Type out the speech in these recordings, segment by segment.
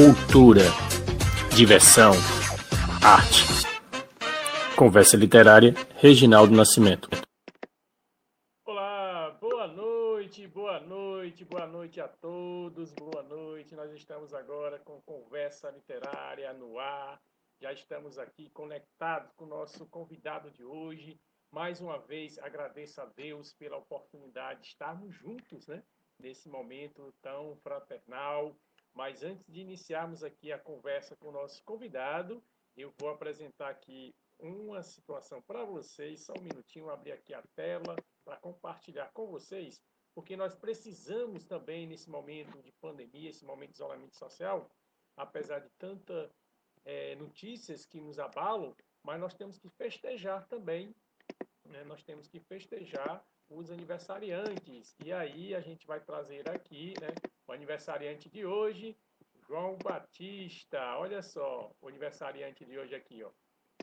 cultura, diversão, arte. Conversa Literária, Reginaldo Nascimento. Olá, boa noite, boa noite, boa noite a todos, boa noite. Nós estamos agora com Conversa Literária no ar. Já estamos aqui conectados com o nosso convidado de hoje. Mais uma vez, agradeço a Deus pela oportunidade de estarmos juntos, né? Nesse momento tão fraternal, mas antes de iniciarmos aqui a conversa com o nosso convidado, eu vou apresentar aqui uma situação para vocês. Só um minutinho, abrir aqui a tela para compartilhar com vocês, porque nós precisamos também, nesse momento de pandemia, esse momento de isolamento social, apesar de tanta é, notícias que nos abalam, mas nós temos que festejar também, né? nós temos que festejar os aniversariantes. E aí a gente vai trazer aqui né, o aniversariante de hoje, João Batista. Olha só, o aniversariante de hoje aqui, ó.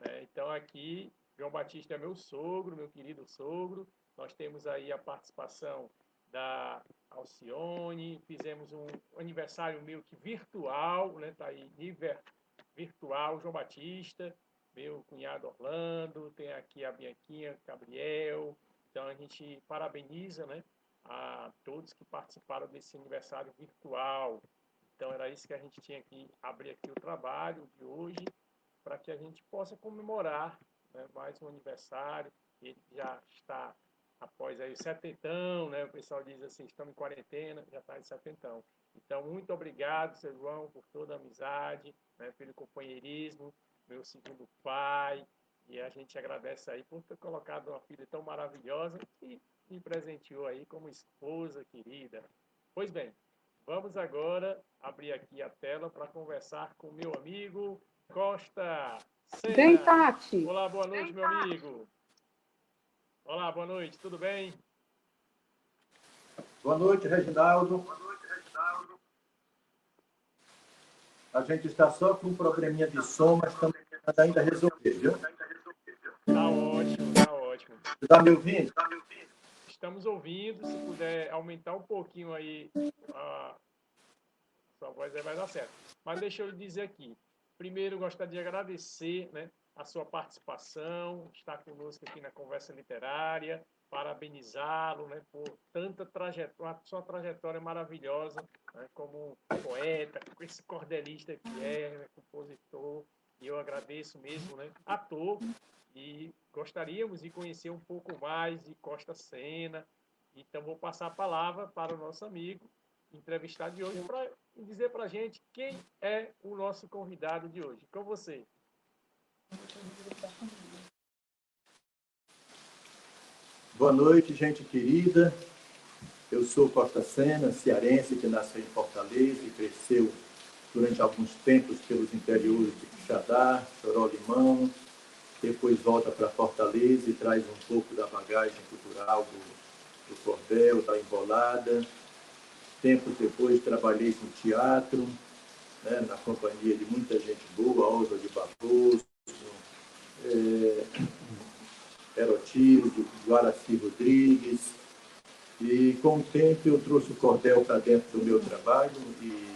É, então aqui, João Batista é meu sogro, meu querido sogro. Nós temos aí a participação da Alcione, fizemos um aniversário meio que virtual, né? Tá aí, virtual, João Batista, meu cunhado Orlando, tem aqui a Bianquinha, Gabriel. Então a gente parabeniza, né? A todos que participaram desse aniversário virtual. Então era isso que a gente tinha que abrir aqui o trabalho de hoje para que a gente possa comemorar né, mais um aniversário. Ele já está após aí o setentão, né? O pessoal diz assim, estamos em quarentena, já está em setentão. Então, muito obrigado, seu João, por toda a amizade, né, pelo companheirismo, meu segundo pai, e a gente agradece aí por ter colocado uma filha tão maravilhosa e me presenteou aí como esposa querida. Pois bem, vamos agora abrir aqui a tela para conversar com meu amigo Costa Sena. Bem, Tati. Olá, boa noite, meu amigo. Olá, boa noite, tudo bem? Boa noite, Reginaldo. Boa noite, Reginaldo. A gente está só com um probleminha de som, mas estamos ainda resolver, viu? Tá ótimo, tá ótimo. Está me ouvindo? Está me ouvindo? Estamos ouvindo. Se puder aumentar um pouquinho aí a sua voz, aí vai dar certo. Mas deixa eu dizer aqui. Primeiro, gostaria de agradecer né, a sua participação, estar conosco aqui na Conversa Literária, parabenizá-lo né, por tanta trajetória, sua trajetória maravilhosa né, como poeta, esse cordelista que é, né, compositor, e eu agradeço mesmo, né, ator, e gostaríamos de conhecer um pouco mais de Costa Sena. Então, vou passar a palavra para o nosso amigo entrevistado de hoje para dizer para a gente quem é o nosso convidado de hoje. Com você. Boa noite, gente querida. Eu sou Costa Sena, cearense, que nasceu em Fortaleza e cresceu durante alguns tempos pelos interiores de Quixadá, Choró Limão, depois volta para Fortaleza e traz um pouco da bagagem cultural do, do cordel, da embolada. Tempos depois trabalhei com teatro, né, na companhia de muita gente boa, Oswald de Barroso, é, Guaraci Rodrigues. E com o tempo eu trouxe o cordel para dentro do meu trabalho e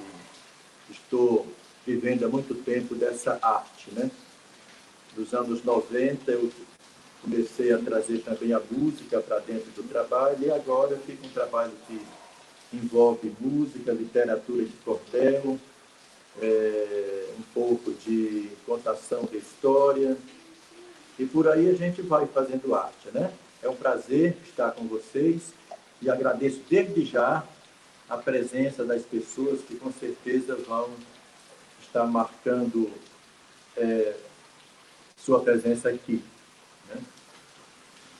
estou vivendo há muito tempo dessa arte, né? Dos anos 90, eu comecei a trazer também a música para dentro do trabalho e agora fica um trabalho que envolve música, literatura de cordel, é, um pouco de contação de história e por aí a gente vai fazendo arte, né? É um prazer estar com vocês e agradeço desde já a presença das pessoas que com certeza vão estar marcando é, sua presença aqui. Né?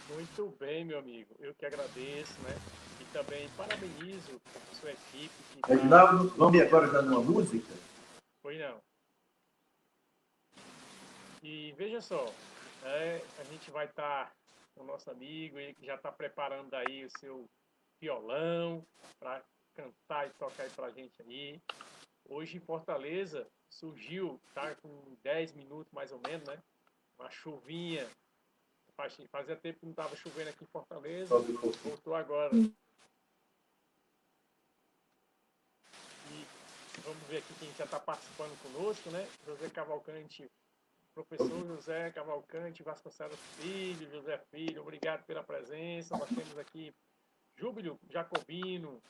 Muito bem, meu amigo. Eu que agradeço, né? E também parabenizo a sua equipe. Que tá Reginaldo, tá... vamos agora dar uma música? Pois não. E veja só, é, a gente vai estar tá com o nosso amigo, ele que já está preparando aí o seu violão para cantar e tocar aí para a gente aí. Hoje em Fortaleza surgiu, tá com 10 minutos mais ou menos, né? Uma chuvinha. Fazia tempo que não estava chovendo aqui em Fortaleza. Voltou agora. E vamos ver aqui quem já está participando conosco, né? José Cavalcante, professor José Cavalcante Vasconcelos Filho, José Filho, obrigado pela presença. Nós temos aqui Júbilo Jacobino.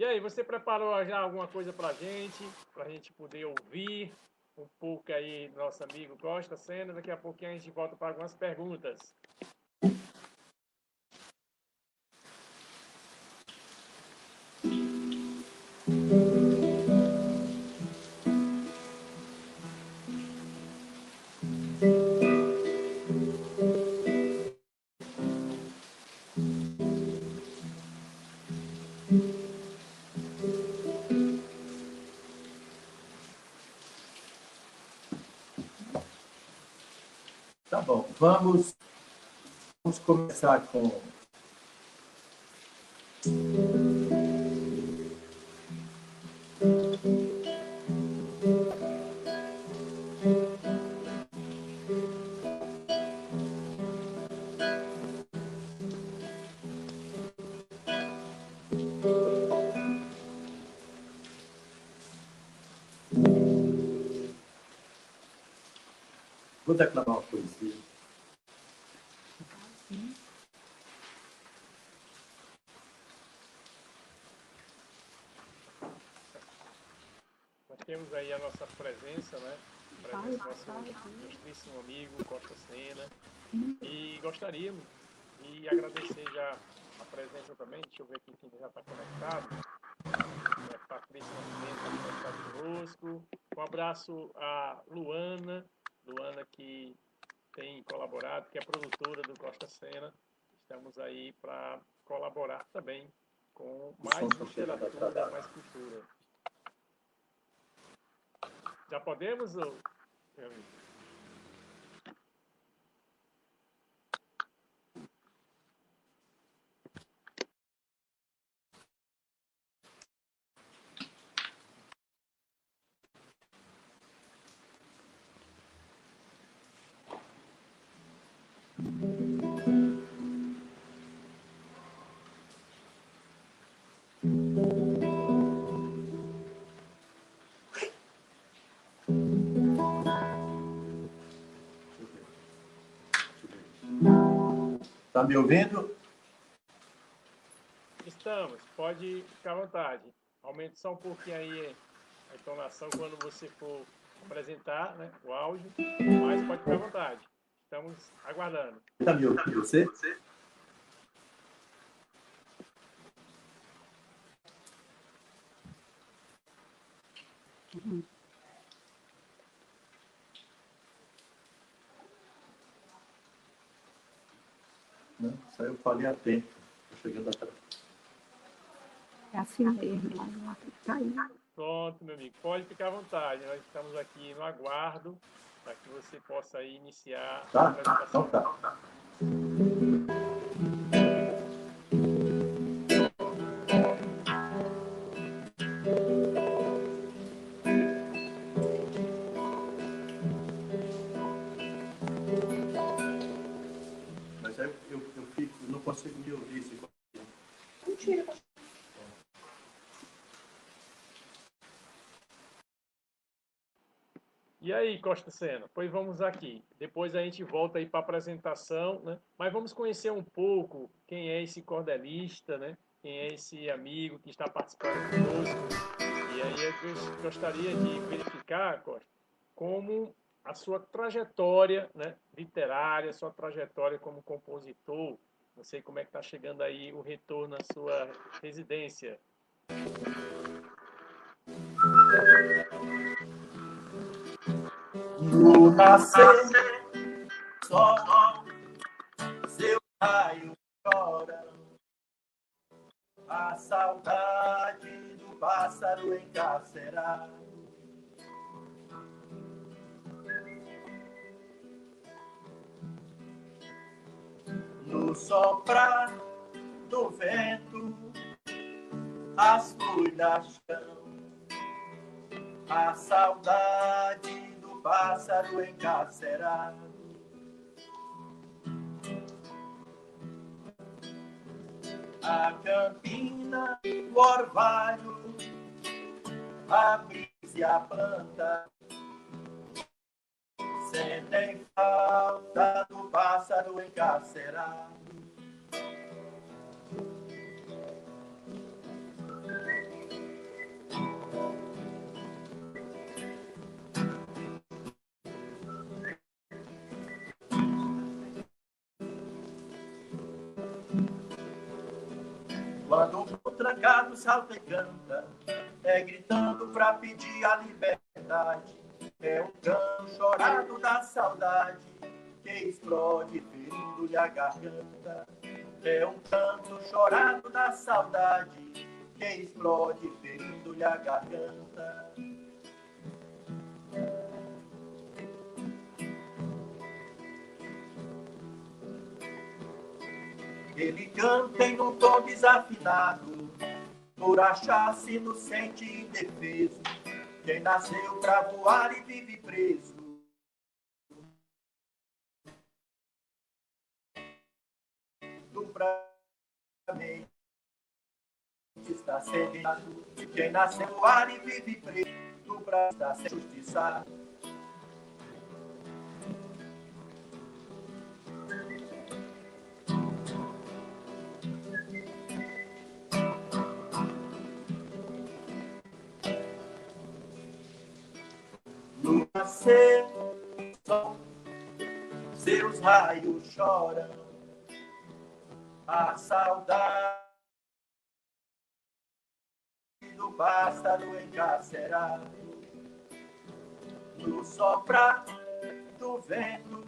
E aí, você preparou já alguma coisa para a gente, para a gente poder ouvir um pouco aí nosso amigo Costa Sena? Daqui a pouquinho a gente volta para algumas perguntas. Bom, vamos, vamos começar com presença, né? Presença do nosso ilustríssimo amigo Costa Sena. E gostaríamos de agradecer já a presença também, deixa eu ver aqui quem já está conectado. É, Patrícia Nascimento está conectado conosco. Um abraço a Luana, Luana que tem colaborado, que é produtora do Costa Sena. Estamos aí para colaborar também com mais literatura, mais cultura. Já podemos, ou... Está me ouvindo? Estamos, pode ficar à vontade. Aumente só um pouquinho aí a entonação quando você for apresentar né, o áudio, mas pode ficar à vontade. Estamos aguardando. Está me ouvindo você? Uhum. Aí eu falei a tempo. Estou chegando atrás. É assim mesmo, tá aí. Pronto, meu amigo, pode ficar à vontade. Nós estamos aqui no aguardo para que você possa aí iniciar a Tá? apresentação. Então tá. Mas aí, Costa Sena? Pois vamos aqui. Depois a gente volta aí para a apresentação, né? Mas vamos conhecer um pouco quem é esse cordelista, né? Quem é esse amigo que está participando conosco. E aí eu gostaria de verificar, Costa, como a sua trajetória né, literária, sua trajetória como compositor. Não sei como é que está chegando aí o retorno à sua residência. No nascer, sol, seu raio chora. A saudade do pássaro encarcerado. No soprar do vento, as folhas chão a saudade pássaro encarcerado. A campina, o orvalho, a brisa e a planta sentem falta do pássaro encarcerado. Trancado salta e canta, é gritando pra pedir a liberdade. É um canto chorado da saudade que explode ferindo-lhe a garganta. É um canto chorado da saudade que explode ferindo-lhe a garganta. Ele canta em um tom desafinado, por achar-se inocente e indefeso. Quem nasceu pra voar e vive preso. Do mente está sediado. Quem nasceu voar e vive preso. Do braço está sem justiça. Nascer, sol, seus raios choram, a saudade do pássaro encarcerado, no soprar do vento,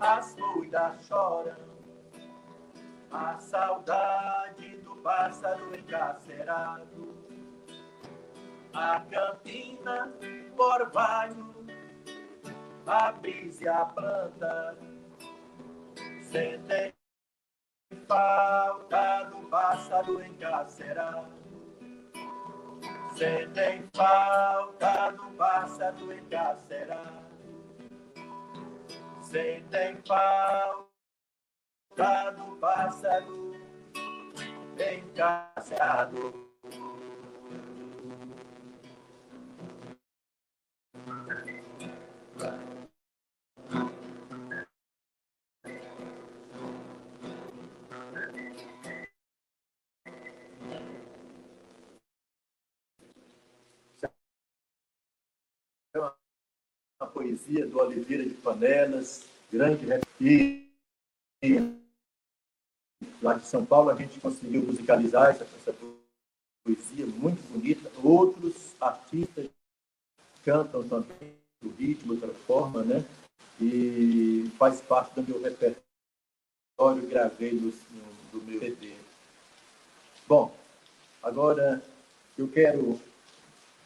as folhas choram, a saudade do pássaro encarcerado a campina, orvalho, a brisa e a planta. Sentem falta do pássaro encarcerado. Sentem falta do pássaro encarcerado. Sentem falta do pássaro encarcerado. A poesia do Oliveira de Panelas, grande e, lá de São Paulo a gente conseguiu musicalizar essa, essa poesia muito bonita. Outros artistas cantam também o ritmo, outra forma, né? E faz parte do meu repertório, gravei no, no, do meu CD. Bom, agora eu quero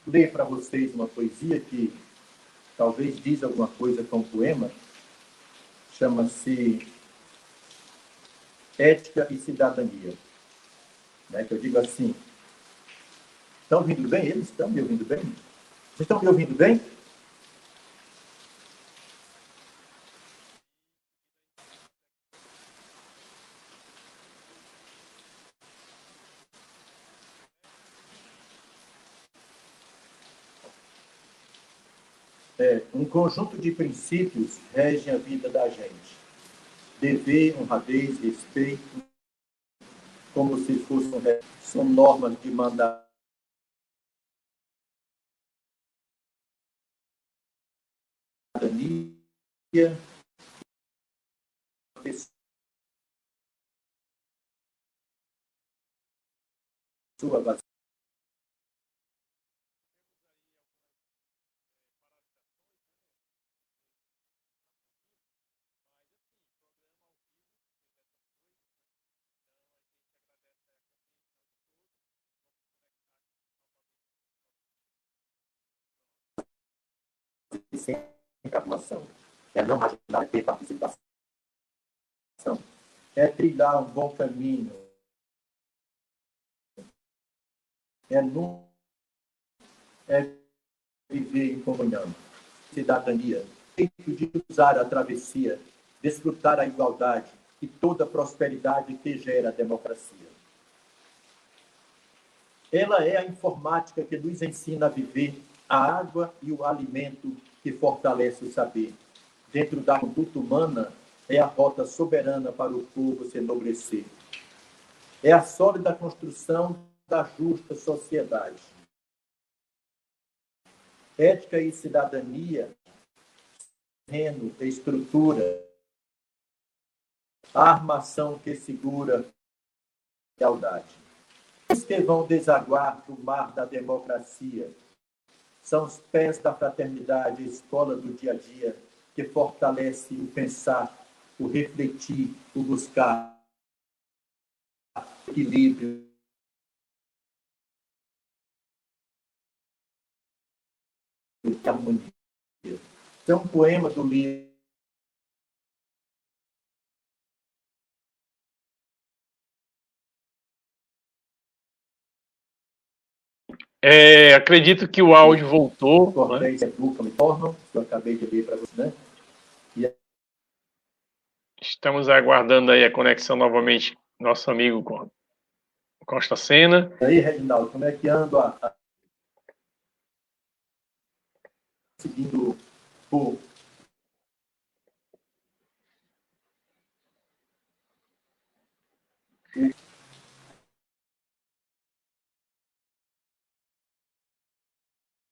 ler para vocês uma poesia que talvez diz alguma coisa com o poema. Chama-se Ética e Cidadania. Né? Que eu digo assim. Estão ouvindo bem? Eles estão me ouvindo bem? Vocês estão me ouvindo bem? É, um conjunto de princípios rege a vida da gente. Dever, honradez, respeito, como se fossem são normas de mandar sua sem atuação. É não ajudar a ter participação. É trilhar um bom caminho. É, não, é viver em comunhão. Cidadania. Feito de usar a travessia, desfrutar a igualdade e toda a prosperidade que gera a democracia. Ela é a informática que nos ensina a viver a água e o alimento que fortalece o saber. Dentro da conduta humana, é a rota soberana para o povo se enobrecer. É a sólida construção da justa sociedade. Ética e cidadania, terreno, estrutura, armação que segura a lealdade. Os que vão desaguar do mar da democracia são os pés da fraternidade, a escola do dia a dia, que fortalece o pensar, o refletir, o buscar equilíbrio. E harmonia. Tem um poema do livro É, acredito que o áudio voltou. Né? Me que eu acabei de ler para você, né? E... Estamos aguardando aí a conexão novamente, nosso amigo Costa Sena. E aí, Reginaldo, como é que anda a... seguindo o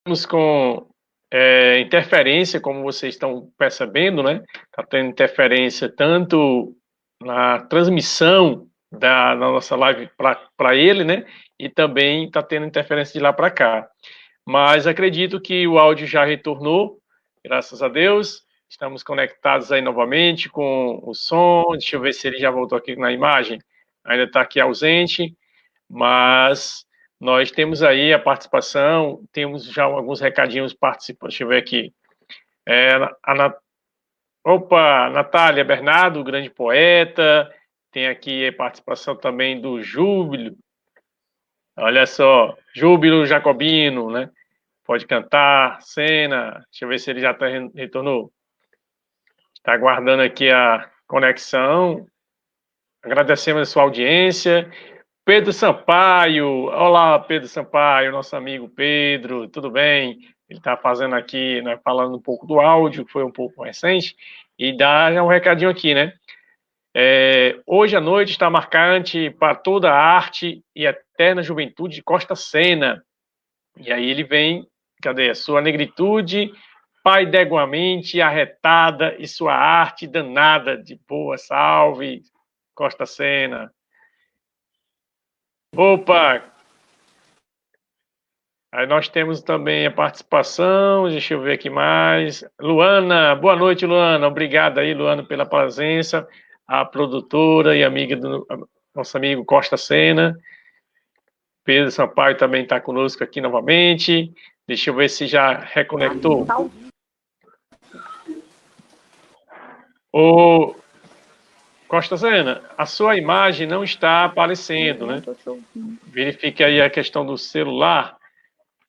Estamos com é, interferência, como vocês estão percebendo, né? Está tendo interferência tanto na transmissão da, da nossa live para ele, né? E também está tendo interferência de lá para cá. Mas acredito que o áudio já retornou, graças a Deus. Estamos conectados aí novamente com o som. Deixa eu ver se ele já voltou aqui na imagem. Ainda está aqui ausente, mas nós temos aí a participação, temos já alguns recadinhos participantes. Deixa eu ver aqui. É, a Nat... Opa, Natália Bernardo, grande poeta. Tem aqui a participação também do Júbilo. Olha só, Júbilo Jacobino, né? Pode cantar, cena. Deixa eu ver se ele já tá, retornou. Está aguardando aqui a conexão. Agradecemos a sua audiência. Pedro Sampaio, olá Pedro Sampaio, nosso amigo Pedro, tudo bem? Ele está fazendo aqui, né, falando um pouco do áudio, que foi um pouco recente, e dá um recadinho aqui, né? É, hoje à noite está marcante para toda a arte e eterna juventude de Costa Sena. E aí ele vem, cadê? Sua negritude, pai deguamente arretada e sua arte danada de boa salve, Costa Sena. Opa! Aí nós temos também a participação, deixa eu ver aqui mais. Luana, boa noite, Luana. Obrigado aí, Luana, pela presença. A produtora e amiga do nosso amigo Costa Sena. Pedro Sampaio também está conosco aqui novamente. Deixa eu ver se já reconectou. O Costa Zena, a sua imagem não está aparecendo, né? Verifique aí a questão do celular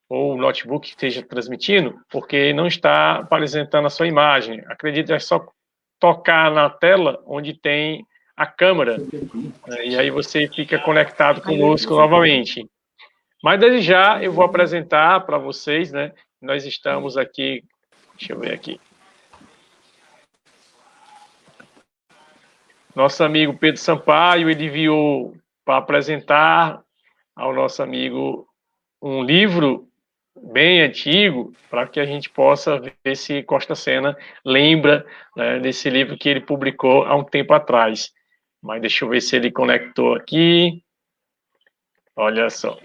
ou notebook que esteja transmitindo, porque não está apresentando a sua imagem. Acredito que é só tocar na tela onde tem a câmera, né? e aí você fica conectado conosco novamente. Mas desde já eu vou apresentar para vocês, né? Nós estamos aqui, deixa eu ver aqui. Nosso amigo Pedro Sampaio, enviou para apresentar ao nosso amigo um livro bem antigo, para que a gente possa ver se Costa Sena lembra né, desse livro que ele publicou há um tempo atrás. Mas deixa eu ver se ele conectou aqui. Olha só.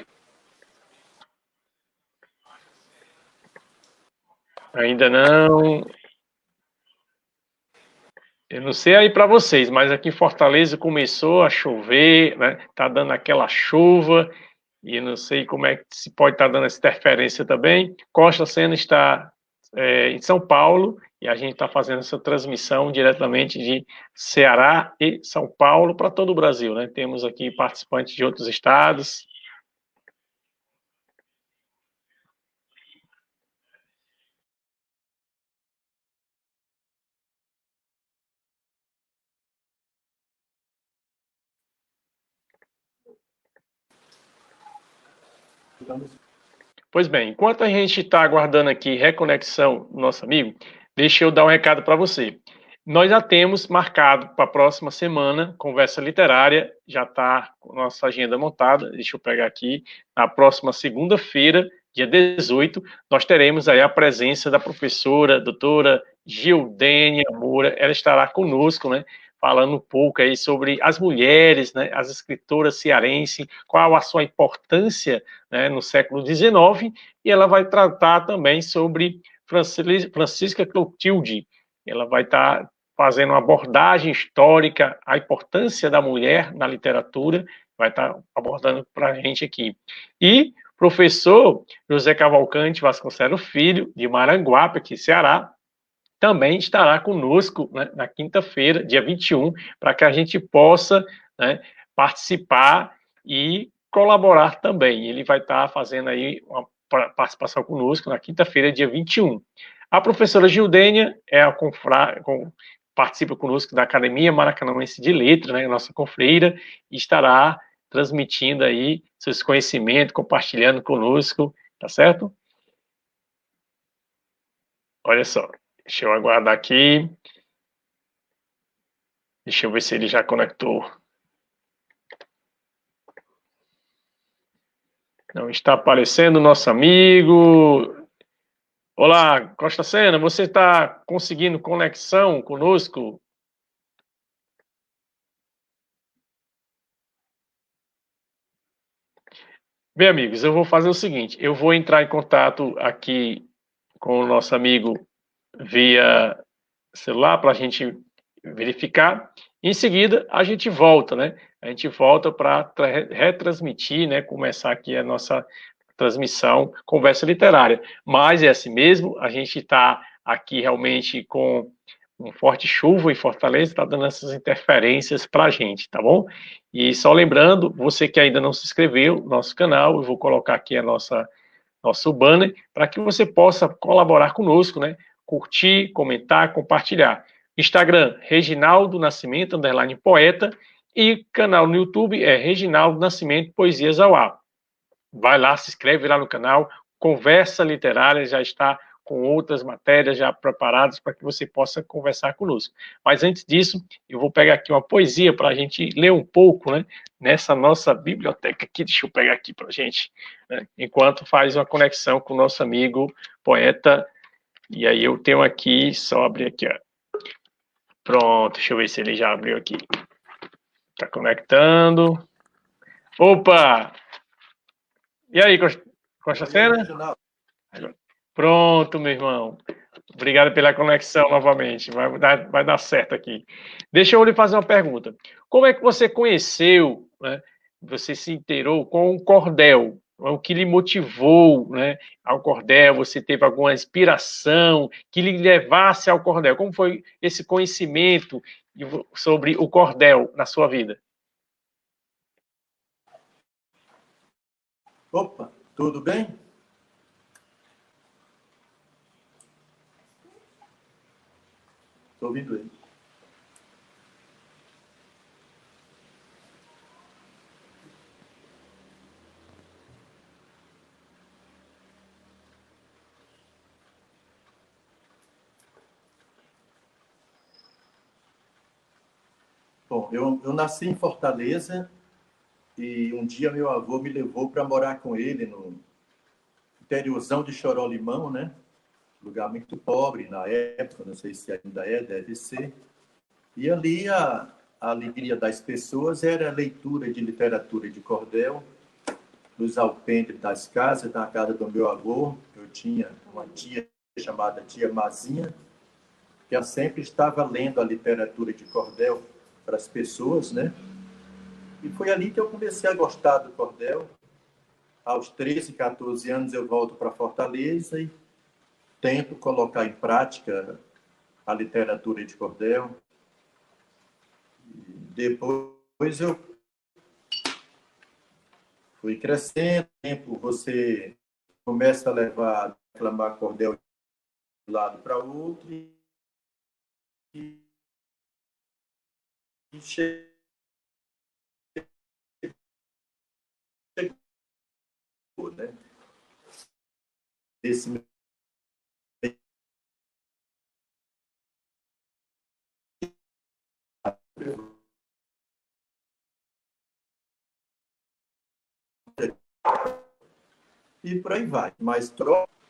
Ainda não. Eu não sei aí para vocês, mas aqui em Fortaleza começou a chover, né? Tá dando aquela chuva e não sei como é que se pode estar tá dando essa interferência também. Costa Sena está é, em São Paulo e a gente está fazendo essa transmissão diretamente de Ceará e São Paulo para todo o Brasil, né? Temos aqui participantes de outros estados, Pois bem, enquanto a gente está aguardando aqui reconexão nosso amigo, deixa eu dar um recado para você. Nós já temos marcado para a próxima semana conversa literária, já está com nossa agenda montada. Deixa eu pegar aqui. Na próxima segunda-feira, dia 18, nós teremos aí a presença da professora, doutora Gildênia Moura. Ela estará conosco, né? Falando um pouco aí sobre as mulheres, né, as escritoras cearenses, qual a sua importância né, no século XIX, e ela vai tratar também sobre Francisca Clotilde, ela vai estar tá fazendo uma abordagem histórica, a importância da mulher na literatura, vai estar tá abordando para a gente aqui. E professor José Cavalcante Vasconcelos Filho, de Maranguape, aqui Ceará, também estará conosco né, na quinta-feira, dia 21, para que a gente possa né, participar e colaborar também. Ele vai estar fazendo aí uma participação conosco na quinta-feira, dia 21. A professora Gildênia é a confra... participa conosco da Academia Maracanãense de Letras, né, nossa confreira, e estará transmitindo aí seus conhecimentos, compartilhando conosco, tá certo? Olha só, deixa eu aguardar aqui. Deixa eu ver se ele já conectou. Não está aparecendo nosso amigo. Olá, Costa Sena, você está conseguindo conexão conosco? Bem, amigos, eu vou fazer o seguinte: eu vou entrar em contato aqui com o nosso amigo via celular para a gente verificar. Em seguida, a gente volta, né? A gente volta para retransmitir, né? Começar aqui a nossa transmissão Conversa Literária. Mas é assim mesmo, a gente está aqui realmente com um forte chuva em Fortaleza, está dando essas interferências para a gente, tá bom? E só lembrando, você que ainda não se inscreveu no nosso canal, eu vou colocar aqui a nossa nosso banner para que você possa colaborar conosco, né? Curtir, comentar, compartilhar. Instagram, Reginaldo Nascimento, underline poeta, e canal no YouTube é Reginaldo Nascimento Poesias ao Ar. Vai lá, se inscreve lá no canal. Conversa Literária já está com outras matérias já preparadas para que você possa conversar conosco. Mas antes disso, eu vou pegar aqui uma poesia para a gente ler um pouco, né? Nessa nossa biblioteca aqui, deixa eu pegar aqui para a gente, né, enquanto faz uma conexão com o nosso amigo poeta. E aí eu tenho aqui, só abrir aqui, ó. Pronto, deixa eu ver se ele já abriu aqui. Está conectando. Opa! E aí, Costa Cena? Pronto, meu irmão. Obrigado pela conexão novamente. Vai dar, vai dar certo aqui. Deixa eu lhe fazer uma pergunta. Como é que você conheceu, né, você se inteirou com o cordel? O que lhe motivou né, ao cordel? Você teve alguma inspiração que lhe levasse ao cordel? Como foi esse conhecimento sobre o cordel na sua vida? Opa, tudo bem? Estou ouvindo ele. Bom, eu, eu nasci em Fortaleza e um dia meu avô me levou para morar com ele no interiorzão de Chorolimão, né? Lugar muito pobre na época, não sei se ainda é, deve ser. E ali a, a alegria das pessoas era a leitura de literatura de cordel, nos alpendres das casas, na casa do meu avô, eu tinha uma tia chamada tia Mazinha, que sempre estava lendo a literatura de cordel para as pessoas, né? E foi ali que eu comecei a gostar do cordel. Aos 13, 14 anos eu volto para Fortaleza e tento colocar em prática a literatura de cordel. Depois eu fui crescendo, tempo você começa a levar, a reclamar cordel de um lado para outro e, e chega né? Esse e por aí vai. Mas troca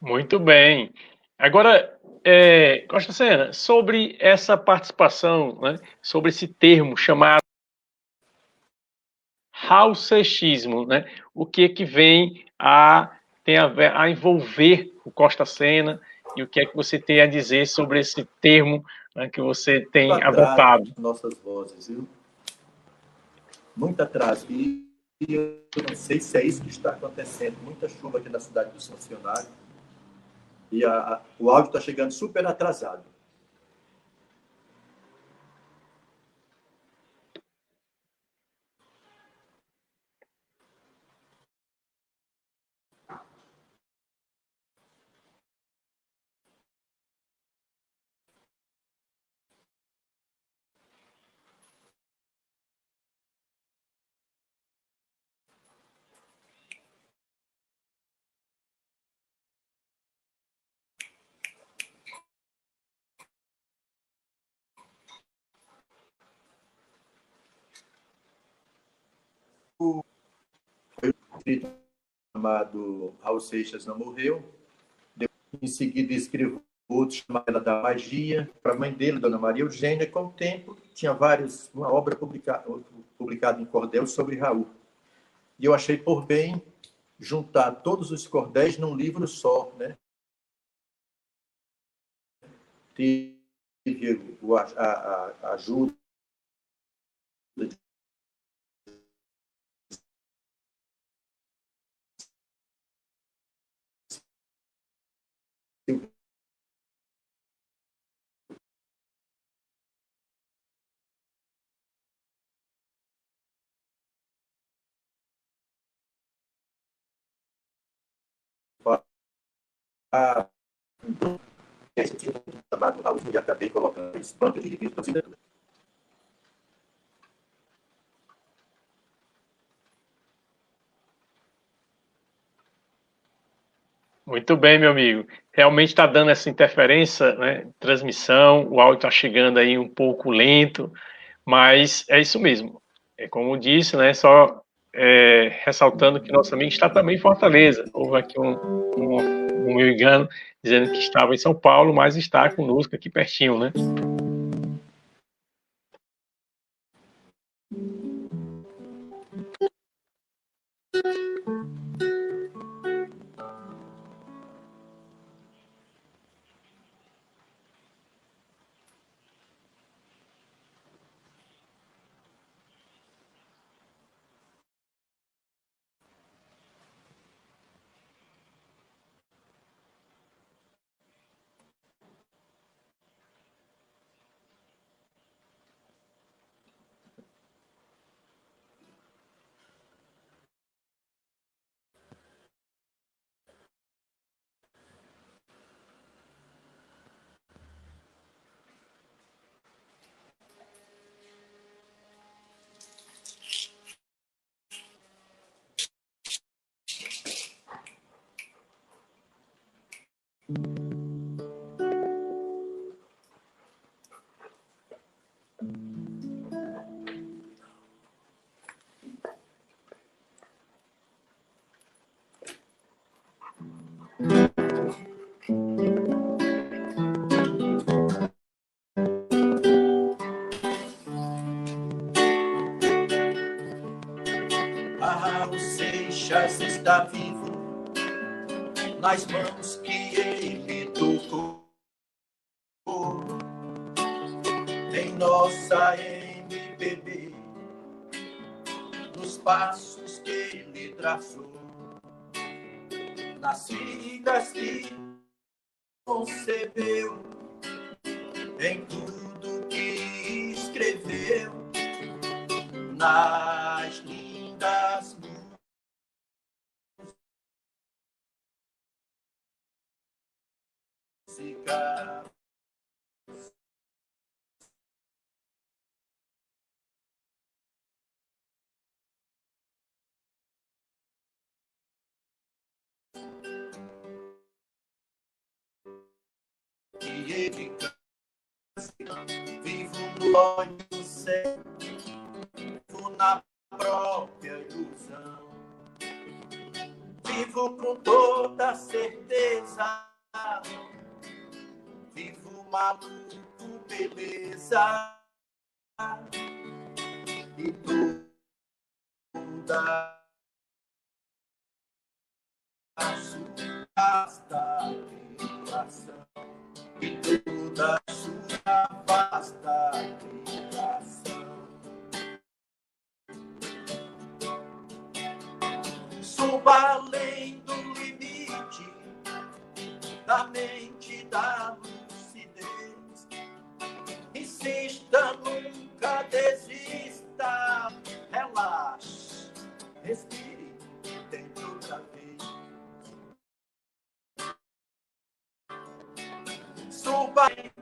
Muito bem. Agora, é, Costa Sena, sobre essa participação, né, sobre esse termo chamado Halsechismo, né, o que é que vem a, tem a, a envolver o Costa Sena e o que é que você tem a dizer sobre esse termo né, que você tem Muito adotado? Nossas vozes, viu? Muito atrás. E eu não sei se é isso que está acontecendo. Muita chuva aqui na cidade dos funcionários e a, o áudio está chegando super atrasado. Foi chamado Raul Seixas não morreu. Em seguida escreveu outro chamado da Magia, para a mãe dele, Dona Maria Eugênia, com o tempo tinha várias, uma obra publicada, publicada em cordel sobre Raul. E eu achei por bem juntar todos os cordéis num livro só, né? Teve a, a, a ajuda a Muito bem, meu amigo. Realmente está dando essa interferência, né? Transmissão, o áudio está chegando aí um pouco lento, mas é isso mesmo. É como disse, né? Só é, ressaltando que nosso amigo está também em Fortaleza. Houve aqui um, um um engano, dizendo que estava em São Paulo, mas está conosco aqui pertinho, né? Nas mãos que ele tocou. Em nossa MPB, nos passos que ele traçou, nas siglas que concebeu, e ele vivo no do céu, vivo na própria ilusão, vivo com toda certeza, vivo maluco, beleza. E toda a sua sua vasta criação. Suba além do limite da mente da lucidez. Insista, nunca desista. Relaxe, respire, tente outra vez. Suba a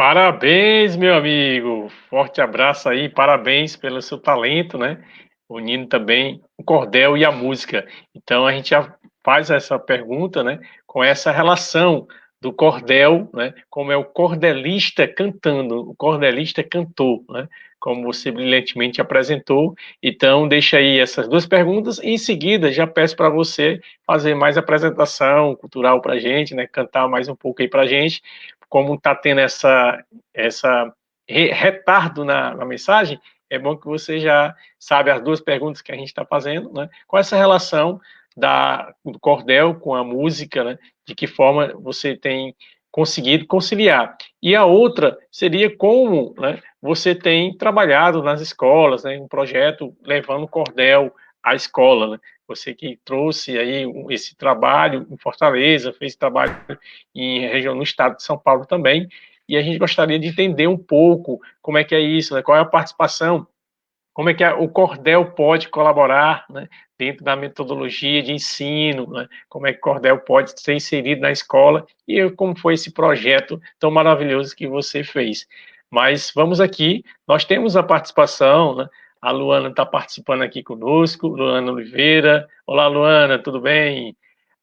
Parabéns, meu amigo. Forte abraço aí, parabéns pelo seu talento, né? Unindo também o cordel e a música. Então a gente já faz essa pergunta, né? Com essa relação do cordel, né? Como é o cordelista cantando, o cordelista cantor, né? Como você brilhantemente apresentou. Então deixa aí essas duas perguntas e em seguida já peço para você fazer mais apresentação cultural para gente, né? Cantar mais um pouco aí para gente como está tendo essa, essa retardo na, na, mensagem, é bom que você já sabe as duas perguntas que a gente está fazendo, né? Qual é essa relação da, do cordel com a música, né? De que forma você tem conseguido conciliar. E a outra seria como né, você tem trabalhado nas escolas, né, um projeto levando cordel à escola. Né? Você que trouxe aí esse trabalho em Fortaleza, fez trabalho em região no estado de São Paulo também, e a gente gostaria de entender um pouco como é que é isso, né? qual é a participação, como é que o cordel pode colaborar né? Dentro da metodologia de ensino, né? como é que cordel pode ser inserido na escola e como foi esse projeto tão maravilhoso que você fez. Mas vamos aqui, nós temos a participação, né? A Luana está participando aqui conosco, Luana Oliveira. Olá, Luana, tudo bem?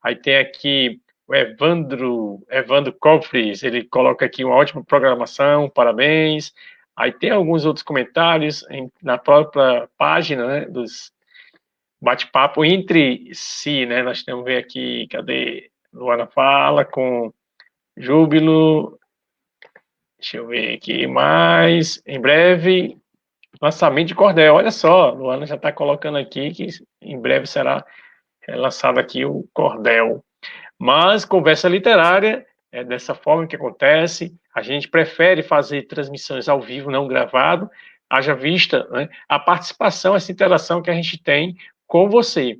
Aí tem aqui o Evandro, Evandro Cofres, ele coloca aqui uma ótima programação, parabéns. Aí tem alguns outros comentários em, na própria página né, dos bate-papo entre si, né? Nós temos ver aqui, cadê? Luana fala com Júbilo. Deixa eu ver aqui mais. Em breve, Lançamento de cordel, olha só, Luana já está colocando aqui que em breve será lançado aqui o cordel. Mas conversa literária é dessa forma que acontece. A gente prefere fazer transmissões ao vivo, não gravado, haja vista né, a participação, essa interação que a gente tem com você.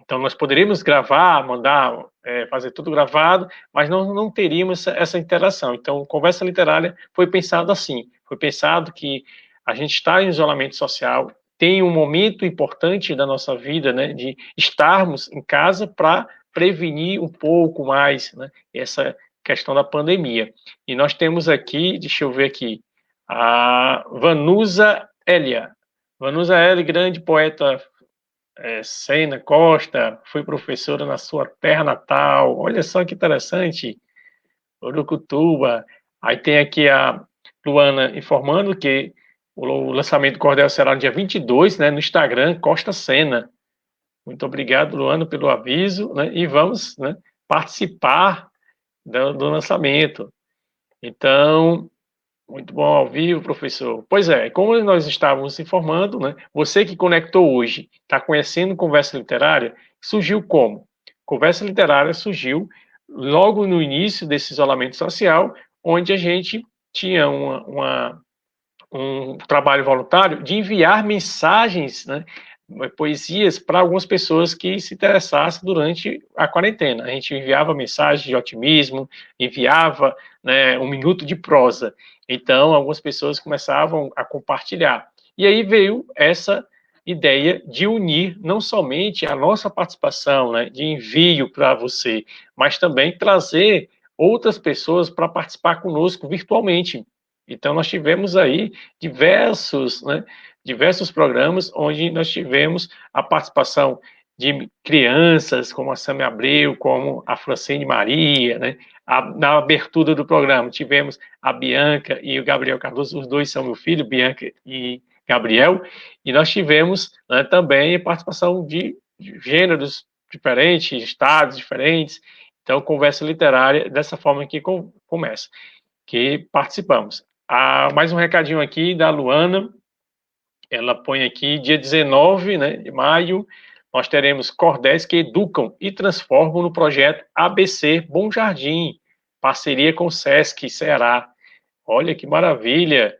Então, nós poderíamos gravar, mandar, é, fazer tudo gravado, mas não, não teríamos essa, essa interação. Então, conversa literária foi pensado assim, foi pensado que a gente está em isolamento social, tem um momento importante da nossa vida, né, de estarmos em casa para prevenir um pouco mais né, essa questão da pandemia. E nós temos aqui, deixa eu ver aqui, a Vanusa Elia. Vanusa Elia, grande poeta é, Sena Costa, foi professora na sua terra natal. Olha só que interessante. Urucutuba. Aí tem aqui a Luana informando que o lançamento do Cordel será no dia 22, né, no Instagram, Costa Sena. Muito obrigado, Luana, pelo aviso, né, e vamos né, participar do, do lançamento. Então, muito bom ao vivo, professor. Pois é, como nós estávamos informando, né, você que conectou hoje, está conhecendo Conversa Literária, surgiu como? Conversa Literária surgiu logo no início desse isolamento social, onde a gente tinha uma, uma um trabalho voluntário de enviar mensagens, né, poesias para algumas pessoas que se interessassem durante a quarentena. A gente enviava mensagens de otimismo, enviava né, um minuto de prosa. Então, algumas pessoas começavam a compartilhar. E aí veio essa ideia de unir não somente a nossa participação, né, de envio para você, mas também trazer outras pessoas para participar conosco virtualmente. Então, nós tivemos aí diversos, né, diversos programas onde nós tivemos a participação de crianças, como a Samia Abreu, como a Francine Maria, né? A, na abertura do programa tivemos a Bianca e o Gabriel Cardoso, os dois são meu filho, Bianca e Gabriel, e nós tivemos né, também a participação de, de gêneros diferentes, estados diferentes, então conversa literária dessa forma que com, começa, que participamos. Ah, mais um recadinho aqui da Luana, ela põe aqui, dia 19 né, de maio, nós teremos cordéis que educam e transformam no projeto ABC Bom Jardim, parceria com o Sesc Ceará. Olha que maravilha!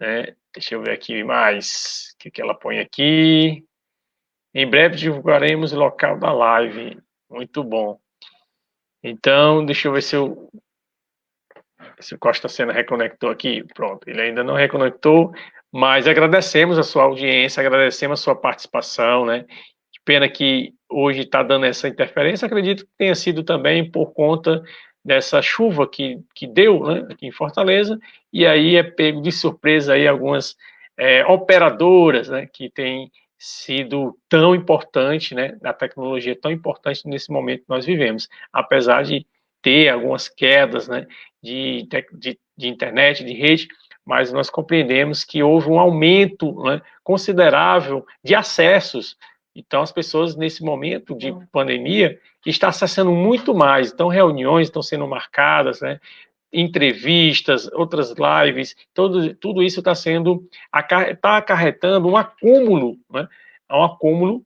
Né? Deixa eu ver aqui mais o que, que ela põe aqui. Em breve divulgaremos o local da live. Muito bom. Então, deixa eu ver se eu se o Costa Sena reconectou aqui. Pronto, ele ainda não reconectou, mas agradecemos a sua audiência, agradecemos a sua participação, né? Pena que hoje está dando essa interferência. Acredito que tenha sido também por conta dessa chuva que, que deu né, aqui em Fortaleza, e aí é pego de surpresa aí algumas é, operadoras né, que têm sido tão importante, né, da tecnologia tão importante nesse momento que nós vivemos, apesar de ter algumas quedas né, de, de, de internet, de rede, mas nós compreendemos que houve um aumento né, considerável de acessos. Então, as pessoas, nesse momento de pandemia, estão acessando muito mais. Então, reuniões estão sendo marcadas, né, entrevistas, outras lives, todo, tudo isso está sendo, está acarretando um acúmulo, né, um acúmulo,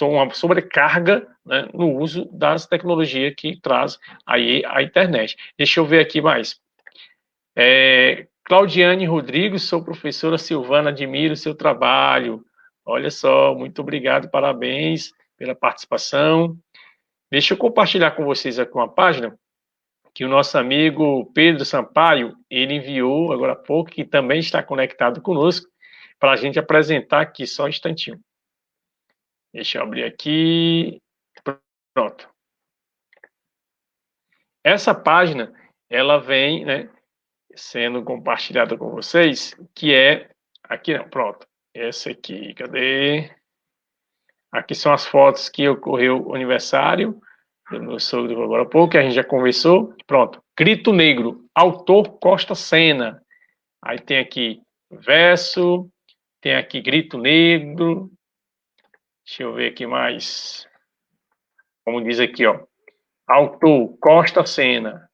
uma sobrecarga né, no uso das tecnologias que traz aí a internet. Deixa eu ver aqui mais. É, Claudiane Rodrigues, sou professora Silvana, admiro seu trabalho. Olha só, muito obrigado, parabéns pela participação. Deixa eu compartilhar com vocês aqui uma página que o nosso amigo Pedro Sampaio, ele enviou agora há pouco, que também está conectado conosco, para a gente apresentar aqui, só um instantinho. Deixa eu abrir aqui. Pronto. Essa página, ela vem, né, sendo compartilhada com vocês, que é aqui não, pronto. Essa aqui, cadê? Aqui são as fotos que ocorreu o aniversário do meu sogro agora há pouco, que a gente já conversou. Pronto. Grito Negro, autor Costa Sena. Aí tem aqui verso, tem aqui Grito Negro. Deixa eu ver aqui mais. Como diz aqui, ó. Autor Costa Sena.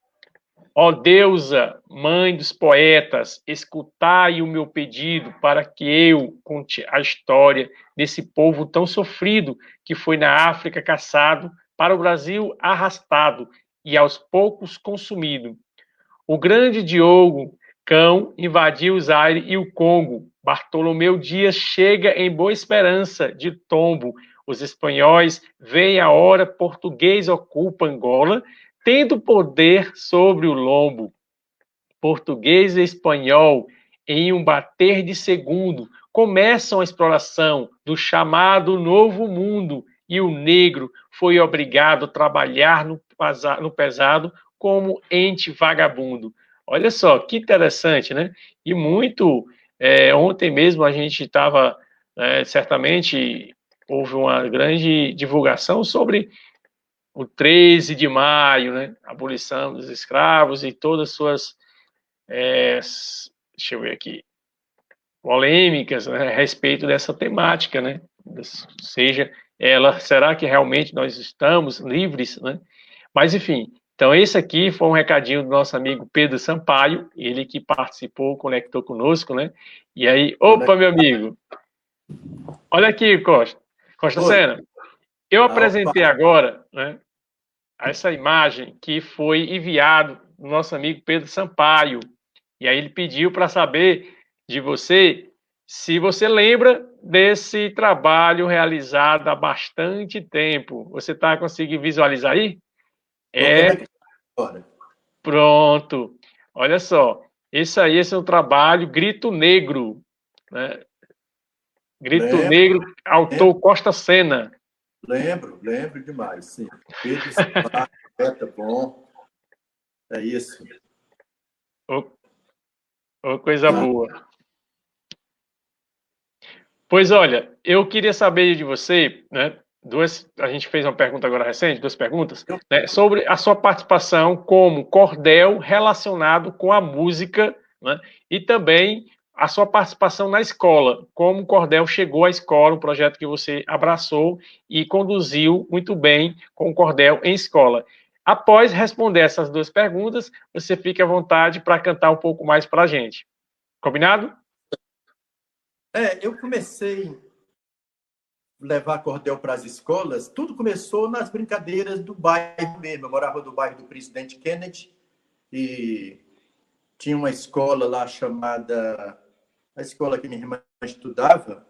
Ó deusa, mãe dos poetas, escutai o meu pedido para que eu conte a história desse povo tão sofrido que foi na África caçado, para o Brasil arrastado e aos poucos consumido. O grande Diogo, cão, invadiu o Zaire e o Congo. Bartolomeu Dias chega em boa esperança de tombo. Os espanhóis veem a hora, português ocupa Angola, tendo poder sobre o lombo. Português e espanhol, em um bater de segundo, começam a exploração do chamado Novo Mundo e o negro foi obrigado a trabalhar no, pesado como ente vagabundo. Olha só, que interessante, né? E muito. É, ontem mesmo a gente estava, é, certamente, houve uma grande divulgação sobre o 13 de maio, né, a abolição dos escravos e todas as suas, é, deixa eu ver aqui, polêmicas né, a respeito dessa temática, né, seja ela, será que realmente nós estamos livres, né? Mas enfim, então esse aqui foi um recadinho do nosso amigo Pedro Sampaio, ele que participou, conectou conosco, né? E aí, opa, meu amigo, olha aqui, Costa, Costa Oi. Sena, eu apresentei agora, né, essa imagem que foi enviado do nosso amigo Pedro Sampaio. E aí ele pediu para saber de você se você lembra desse trabalho realizado há bastante tempo. Você está conseguindo visualizar aí? É. Pronto. Olha só. Esse aí esse é um trabalho Grito Negro. Né? Grito Lembro. Negro, autor Lembro. Costa Sena. Lembro, lembro demais, sim. Pedro poeta bom. É isso. Oh, oh coisa ah. boa. Pois olha, eu queria saber de você, né? Duas, a gente fez uma pergunta agora recente, duas perguntas, né, sobre a sua participação como cordel relacionado com a música, né, e também a sua participação na escola, como o Cordel chegou à escola, um projeto que você abraçou e conduziu muito bem com o Cordel em escola. Após responder essas duas perguntas, você fica à vontade para cantar um pouco mais para a gente. Combinado? É, eu comecei a levar cordel para as escolas, tudo começou nas brincadeiras do bairro mesmo. Eu morava no bairro do Presidente Kennedy e tinha uma escola lá chamada a escola que minha irmã estudava,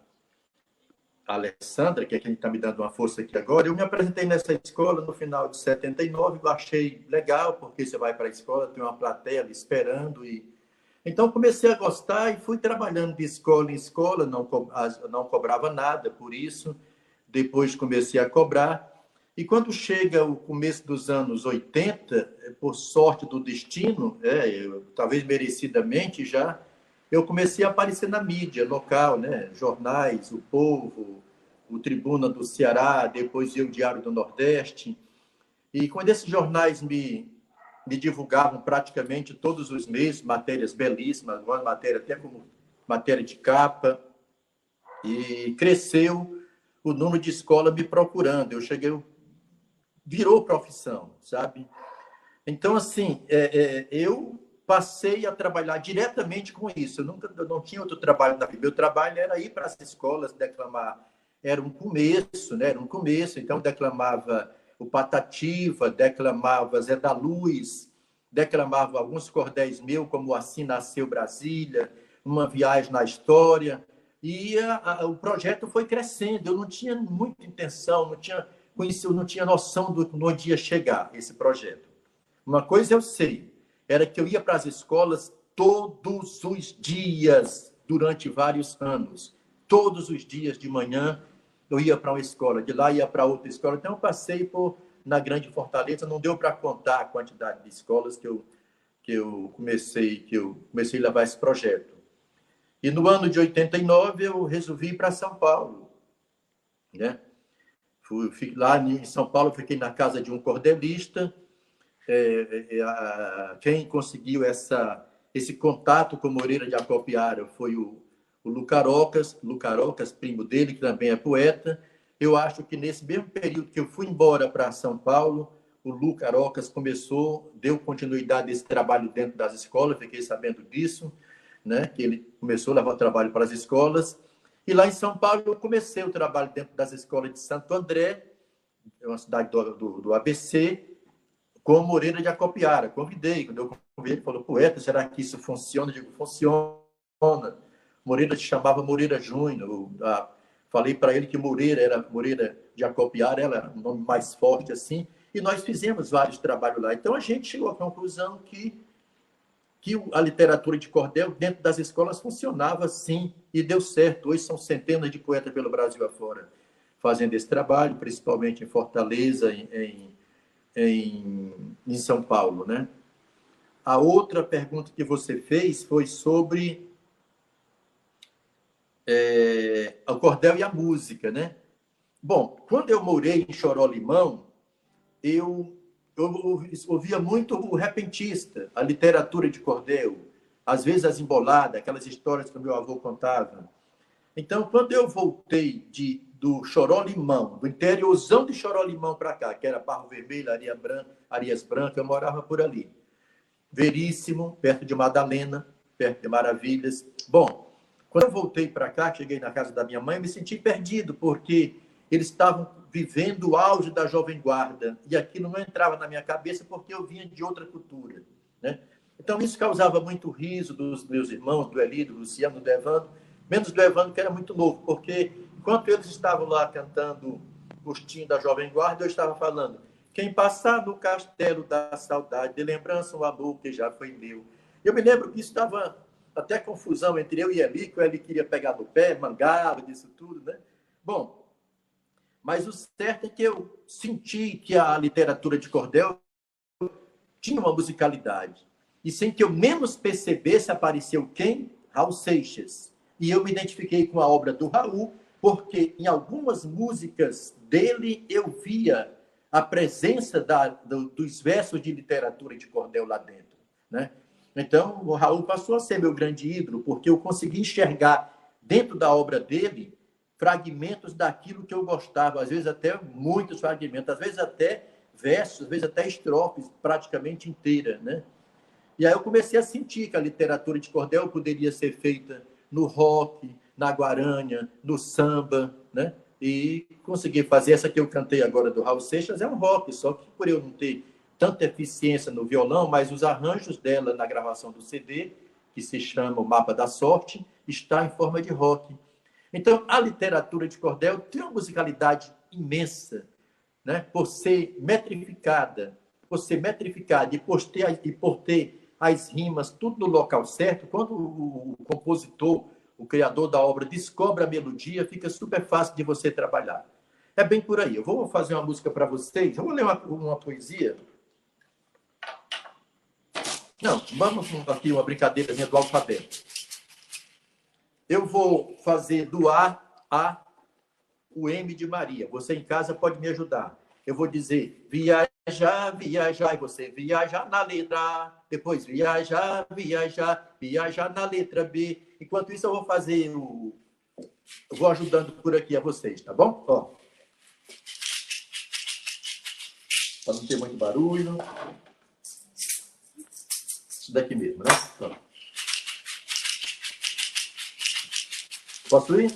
a Alessandra, que é quem está me dando uma força aqui agora, eu me apresentei nessa escola no final de 79, eu achei legal, porque você vai para a escola, tem uma plateia ali esperando, e então comecei a gostar e fui trabalhando de escola em escola, não, co... não cobrava nada por isso, depois comecei a cobrar, e quando chega o começo dos anos 80, por sorte do destino, é, eu, talvez merecidamente já, eu comecei a aparecer na mídia local, né? jornais, o Povo, o Tribuna do Ceará, depois o Diário do Nordeste. E quando esses jornais me, me divulgavam praticamente todos os meses matérias belíssimas, uma matéria até como matéria de capa, e cresceu o número de escola me procurando. Eu cheguei, virou profissão, sabe? Então, assim, é, é, eu passei a trabalhar diretamente com isso. Eu nunca eu não tinha outro trabalho na vida. Meu trabalho era ir para as escolas declamar. Era um começo, né? Era um começo. Então declamava o Patativa, declamava Zé da Luz, declamava alguns cordéis meus, como Assim Nasceu Brasília, Uma Viagem na História. E a, a, o projeto foi crescendo. Eu não tinha muita intenção, não tinha conhecido, não tinha noção do onde ia chegar esse projeto. Uma coisa eu sei, era que eu ia para as escolas todos os dias durante vários anos. Todos os dias de manhã eu ia para uma escola, de lá ia para outra escola. Então eu passei por na Grande Fortaleza, não deu para contar a quantidade de escolas que eu que eu comecei que eu comecei a levar esse projeto. E no ano de 89 eu resolvi ir para São Paulo, né? Fui, fui lá em São Paulo, fiquei na casa de um cordelista é, é, a, quem conseguiu essa, esse contato com Moreira de Acopiara foi o, o Lucarocas, Lucarocas, primo dele, que também é poeta. Eu acho que nesse mesmo período que eu fui embora para São Paulo, o Lucarocas começou, deu continuidade a esse trabalho dentro das escolas, fiquei sabendo disso, né? que ele começou a levar trabalho para as escolas. E lá em São Paulo eu comecei o trabalho dentro das escolas de Santo André, é uma cidade do, do, do ABC, com Moreira de Acopiara. Convidei, quando eu convidei, ele falou, poeta, será que isso funciona? Eu digo, funciona. Moreira se chamava Moreira Júnior. Falei para ele que Moreira era Moreira de Acopiara, ela era um nome mais forte assim, e nós fizemos vários trabalhos lá. Então a gente chegou à conclusão que que a literatura de cordel dentro das escolas funcionava sim e deu certo. Hoje são centenas de poetas pelo Brasil afora fazendo esse trabalho, principalmente em Fortaleza, em, em em, em São Paulo, né? A outra pergunta que você fez foi sobre é, o cordel e a música, né? Bom, quando eu morei em Chorolimão, eu, eu ouvia muito o repentista, a literatura de cordel, às vezes as emboladas, aquelas histórias que o meu avô contava. Então, quando eu voltei de, do Chorolimão, do interiorzão de Chorolimão para cá, que era Barro Vermelho, Areia Branca, Arias Brancas, eu morava por ali. Veríssimo, perto de Madalena, perto de Maravilhas. Bom, quando eu voltei para cá, cheguei na casa da minha mãe, me senti perdido, porque eles estavam vivendo o auge da Jovem Guarda, e aquilo não entrava na minha cabeça porque eu vinha de outra cultura. Né? Então, isso causava muito riso dos meus irmãos, do Eli, do Luciano, do Evandro, menos do Evandro, que era muito novo, porque enquanto eles estavam lá cantando Gostinho da Jovem Guarda, eu estava falando quem passar no castelo da saudade, de lembrança o amor que já foi meu. Eu me lembro que estava até confusão entre eu e Eli, que o Eli queria pegar no pé, mangá-lo, disso tudo, né? Bom, mas o certo é que eu senti que a literatura de cordel tinha uma musicalidade. E sem que eu menos percebesse, apareceu quem? Raul Seixas. E eu me identifiquei com a obra do Raul, porque em algumas músicas dele eu via a presença da, do, dos versos de literatura de cordel lá dentro. Né? Então, o Raul passou a ser meu grande ídolo, porque eu consegui enxergar dentro da obra dele fragmentos daquilo que eu gostava, às vezes até muitos fragmentos, às vezes até versos, às vezes até estrofes praticamente inteiras, né? E aí eu comecei a sentir que a literatura de cordel poderia ser feita no rock, na guaranha, no samba, né? E consegui fazer essa que eu cantei agora do Raul Seixas, é um rock, só que por eu não ter tanta eficiência no violão, mas os arranjos dela na gravação do CD, que se chama O Mapa da Sorte, está em forma de rock. Então, a literatura de cordel tem uma musicalidade imensa, né? por ser metrificada, por ser metrificada e por ter, e por ter as rimas tudo no local certo, quando o compositor, o criador da obra, descobre a melodia, fica super fácil de você trabalhar. É bem por aí. Eu vou fazer uma música para vocês. Eu vou ler uma, uma poesia. Não, vamos aqui uma brincadeira do alfabeto. Eu vou fazer do A a o M de Maria. Você em casa pode me ajudar. Eu vou dizer viajar, viajar, e você viajar na letra A. Depois viajar, viajar, viajar na letra B. Enquanto isso, eu vou fazer o. Eu vou ajudando por aqui a vocês, tá bom? Ó. Para não ter muito barulho. Isso daqui mesmo, né? Pronto. Posso ir?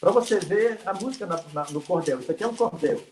Para você ver a música na, na, no cordel. Isso aqui é um cordel.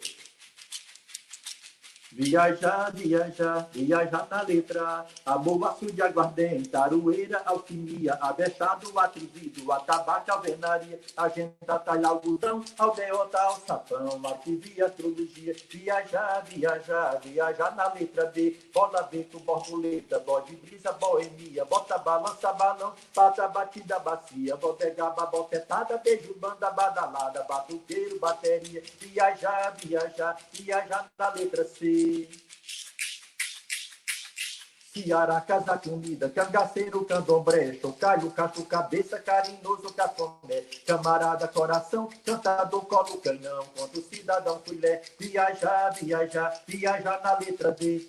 Viajar, viajar, viajar na letra. Amor, de aguardente, aroeira, alquimia, abestado, atrevido, atabaque, alvenaria, agenda, talha, algodão, aldeota, alçapão, arquivia, astrologia. Viajar, viajar, viajar na letra B. Bola, vento, borboleta, bode, brisa, boemia, bota, balança, balão, pata, batida, bacia, bodegaba, botetada, beijo, banda, badalada, batuqueiro, bateria. Viajar, viajar, viajar na letra C. Ciara, casa comida, cangaceiro, candomblé, chocalho, cacho, cabeça, carinhoso, cafoné, camarada, coração, cantador, colo, canhão, quanto cidadão, filé, viajar, viajar, viajar na letra D.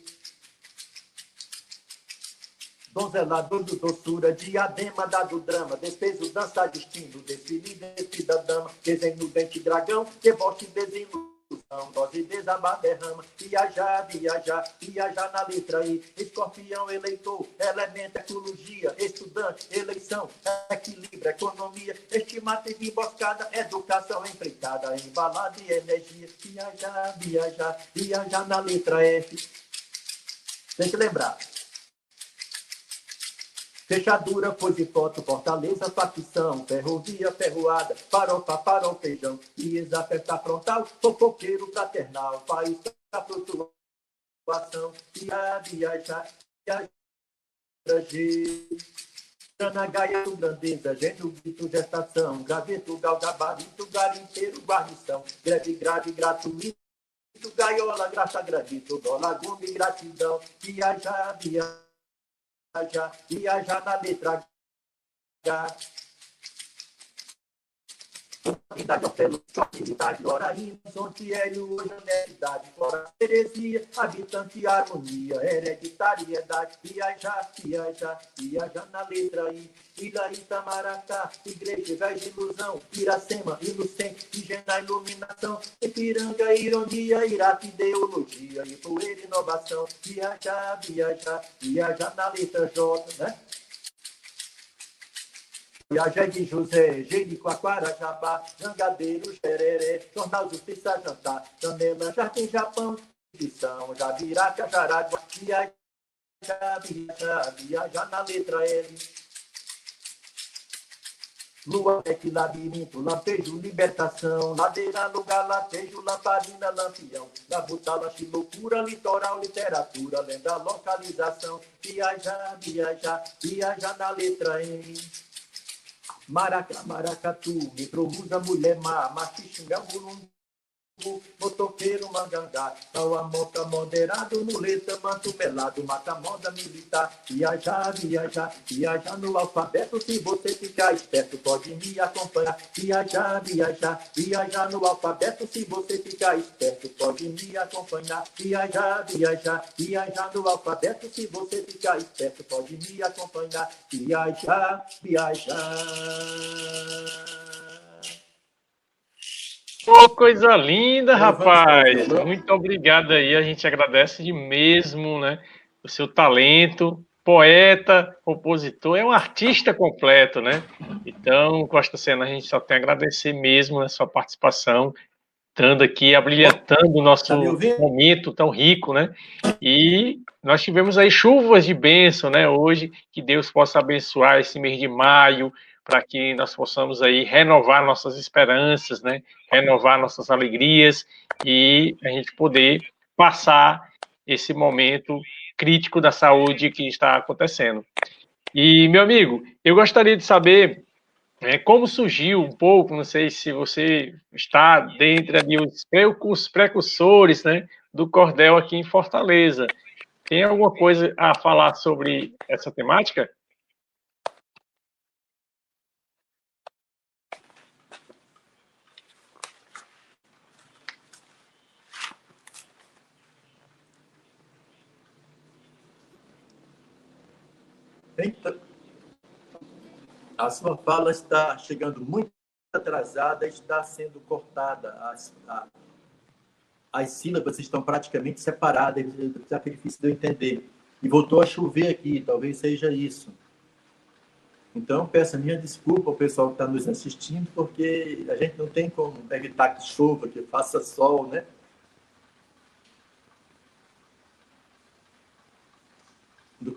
Donzelador do doçura, diadema dado drama, despeso, dança, destino, desfile, desfida, dama, desenho, dente, dragão, deboche, desenho, confusão, dose desabar, derrama, viajar, viajar, viajar na letra I, escorpião, eleitor, elemento, ecologia, estudante, eleição, equilíbrio, economia, estimata e emboscada, educação, empreitada, embalada e energia, viajar, viajar, viajar na letra F. Tem que lembrar, Fechadura, pôs de foto, Fortaleza, facção, ferrovia, ferroada, farofa, farol, feijão, IESA, festa frontal, fofoqueiro, fraternal, país da flutuação, via, viajar, viajar, Ana Gaia, grandeza, gênio, grito, gestação, graveto, gal, gabarito, garimpeiro, guarnição, greve, grave, gratuito, gaiola, graça, gravito, dólar, gume, gratidão, viajar, viajar, viajar, viajar na letra H. Cidade pelo choque, cidade, Loraína, hoje honestidade, fora heresia, habitante, harmonia, hereditariedade, viajar, viajar, viajar na letra I, Ilha Itamaracá, igreja, gás, ilusão, Iracema, inocente, higiena, iluminação, Ipiranga, ironia, Iraque, ideologia, e poeira, inovação, viajar, viajar, viajar na letra J, né? Viajei de José, Jericoacoara, Jabá, Jangadeiro, Xereré, Jornal Justiça, Jantar, Janela, Jardim, Japão, São, Jabiraca, Jaraguá, viajar, viajar, viajar na letra L. Lua, Beck, labirinto, lampejo, libertação, ladeira, lugar, latejo, lamparina, lampião, labutala, loucura, litoral, literatura, lenda, localização, viajar, viajar, viajar na letra M. Maracá, maracatu, microbusa, mulher má, machixinga, mulungu, motoqueiro, mangangá, moca moderado, muleta, manto melado, mata moda militar, viajar, viajar, viajar no alfabeto, se você ficar esperto, pode me acompanhar, viajar, viajar, viajar no alfabeto, se você ficar esperto, pode me acompanhar, viajar, viajar, viajar no alfabeto, se você ficar esperto, pode me acompanhar, viajar, viajar. Oh, coisa linda, rapaz! Muito obrigado aí, a gente agradece de mesmo, né? O seu talento, poeta, compositor, é um artista completo, né? Então, Costa Sena, a gente só tem a agradecer mesmo a sua participação, estando aqui, abrilhantando o nosso tá momento tão rico, né? E nós tivemos aí chuvas de bênção, né? Hoje, que Deus possa abençoar esse mês de maio, para que nós possamos aí renovar nossas esperanças, né? Renovar nossas alegrias e a gente poder passar esse momento crítico da saúde que está acontecendo. E meu amigo, eu gostaria de saber né, como surgiu um pouco, não sei se você está dentro ali os precursores, né, do cordel aqui em Fortaleza. Tem alguma coisa a falar sobre essa temática? A sua fala está chegando muito atrasada, está sendo cortada. As, a, as sílabas estão praticamente separadas, está difícil de eu entender. E voltou a chover aqui, talvez seja isso. Então, peço a minha desculpa ao pessoal que está nos assistindo, porque a gente não tem como evitar que chova, que faça sol, né?